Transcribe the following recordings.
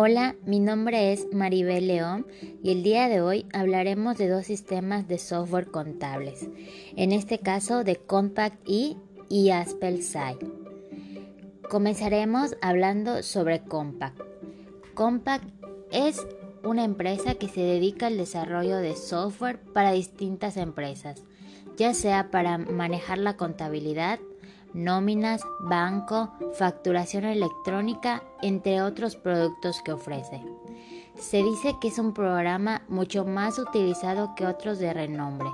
Hola, mi nombre es Maribel León y el día de hoy hablaremos de dos sistemas de software contables, en este caso de Compact E y Aspel Comenzaremos hablando sobre Compact. Compact es una empresa que se dedica al desarrollo de software para distintas empresas, ya sea para manejar la contabilidad, nóminas, banco, facturación electrónica, entre otros productos que ofrece. Se dice que es un programa mucho más utilizado que otros de renombre.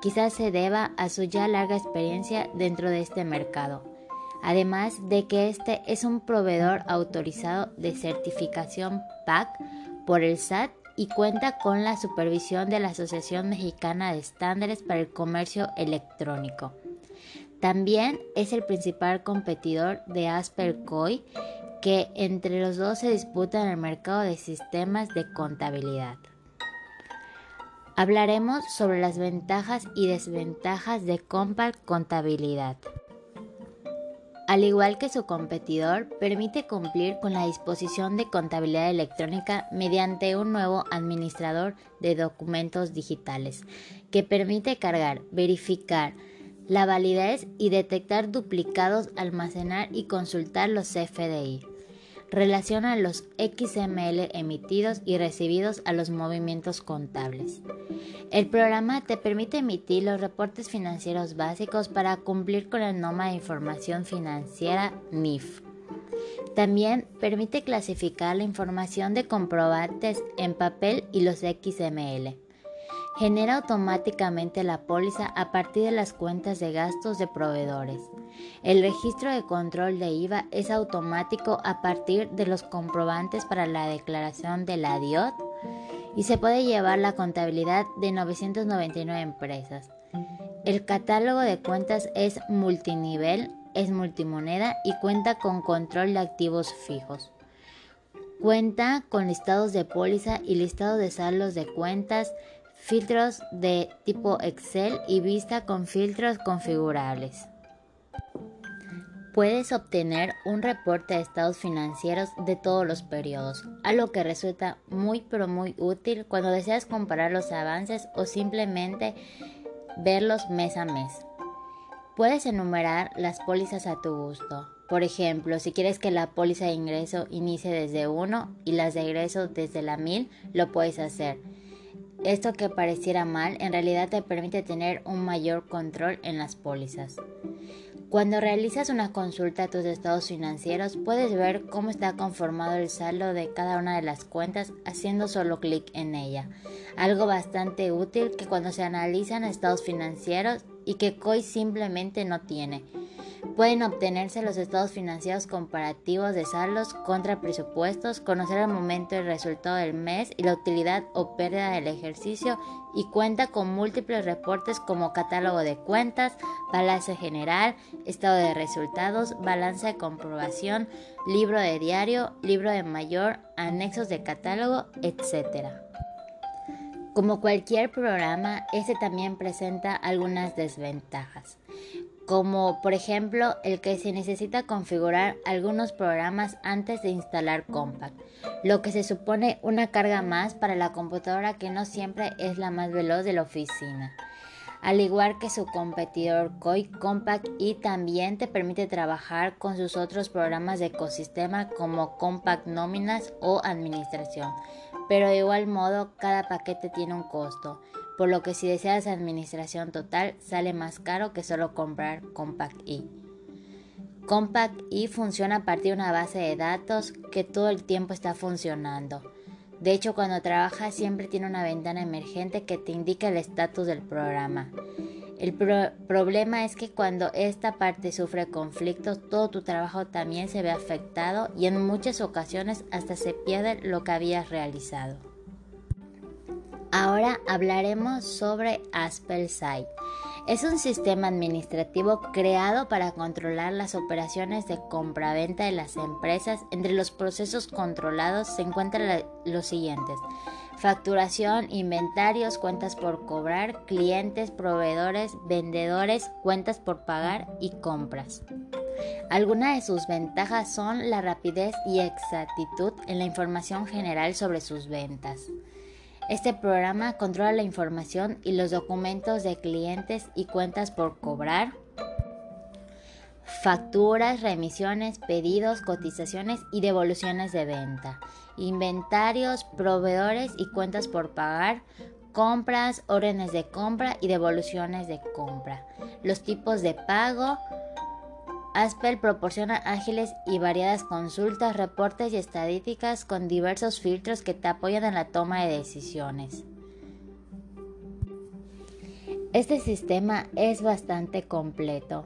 Quizás se deba a su ya larga experiencia dentro de este mercado. Además de que este es un proveedor autorizado de certificación PAC por el SAT y cuenta con la supervisión de la Asociación Mexicana de Estándares para el Comercio Electrónico. También es el principal competidor de Aspercoy, que entre los dos se disputan el mercado de sistemas de contabilidad. Hablaremos sobre las ventajas y desventajas de Compact Contabilidad. Al igual que su competidor, permite cumplir con la disposición de contabilidad electrónica mediante un nuevo administrador de documentos digitales que permite cargar, verificar, la validez y detectar duplicados, almacenar y consultar los CFDI. Relaciona los XML emitidos y recibidos a los movimientos contables. El programa te permite emitir los reportes financieros básicos para cumplir con la norma de información financiera NIF. También permite clasificar la información de comprobantes en papel y los XML genera automáticamente la póliza a partir de las cuentas de gastos de proveedores. El registro de control de IVA es automático a partir de los comprobantes para la declaración de la DIOT y se puede llevar la contabilidad de 999 empresas. El catálogo de cuentas es multinivel, es multimoneda y cuenta con control de activos fijos. Cuenta con listados de póliza y listados de saldos de cuentas, filtros de tipo Excel y vista con filtros configurables. Puedes obtener un reporte de estados financieros de todos los periodos, algo que resulta muy pero muy útil cuando deseas comparar los avances o simplemente verlos mes a mes. Puedes enumerar las pólizas a tu gusto. Por ejemplo, si quieres que la póliza de ingreso inicie desde 1 y las de ingreso desde la 1000, lo puedes hacer. Esto que pareciera mal en realidad te permite tener un mayor control en las pólizas. Cuando realizas una consulta a tus estados financieros puedes ver cómo está conformado el saldo de cada una de las cuentas haciendo solo clic en ella. Algo bastante útil que cuando se analizan estados financieros y que COI simplemente no tiene. Pueden obtenerse los estados financieros comparativos de saldos contra presupuestos, conocer al momento el resultado del mes y la utilidad o pérdida del ejercicio y cuenta con múltiples reportes como catálogo de cuentas, balance general, estado de resultados, balance de comprobación, libro de diario, libro de mayor, anexos de catálogo, etc. Como cualquier programa, este también presenta algunas desventajas como por ejemplo el que se necesita configurar algunos programas antes de instalar Compact, lo que se supone una carga más para la computadora que no siempre es la más veloz de la oficina. Al igual que su competidor COI Compact y también te permite trabajar con sus otros programas de ecosistema como Compact Nóminas o Administración, pero de igual modo cada paquete tiene un costo por lo que si deseas administración total sale más caro que solo comprar Compact E. Compact E funciona a partir de una base de datos que todo el tiempo está funcionando. De hecho, cuando trabajas siempre tiene una ventana emergente que te indica el estatus del programa. El problema es que cuando esta parte sufre conflictos, todo tu trabajo también se ve afectado y en muchas ocasiones hasta se pierde lo que habías realizado. Ahora hablaremos sobre Aspelside. Es un sistema administrativo creado para controlar las operaciones de compra-venta de las empresas. Entre los procesos controlados se encuentran los siguientes. Facturación, inventarios, cuentas por cobrar, clientes, proveedores, vendedores, cuentas por pagar y compras. Algunas de sus ventajas son la rapidez y exactitud en la información general sobre sus ventas. Este programa controla la información y los documentos de clientes y cuentas por cobrar, facturas, remisiones, pedidos, cotizaciones y devoluciones de venta, inventarios, proveedores y cuentas por pagar, compras, órdenes de compra y devoluciones de compra, los tipos de pago, Aspel proporciona ágiles y variadas consultas, reportes y estadísticas con diversos filtros que te apoyan en la toma de decisiones. Este sistema es bastante completo,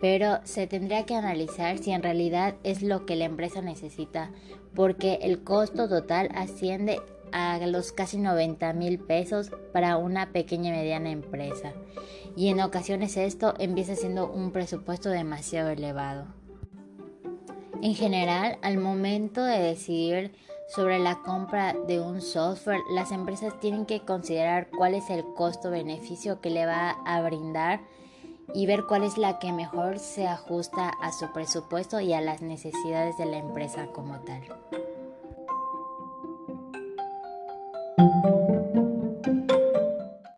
pero se tendría que analizar si en realidad es lo que la empresa necesita, porque el costo total asciende a los casi 90 mil pesos para una pequeña y mediana empresa. Y en ocasiones esto empieza siendo un presupuesto demasiado elevado. En general, al momento de decidir sobre la compra de un software, las empresas tienen que considerar cuál es el costo-beneficio que le va a brindar y ver cuál es la que mejor se ajusta a su presupuesto y a las necesidades de la empresa como tal.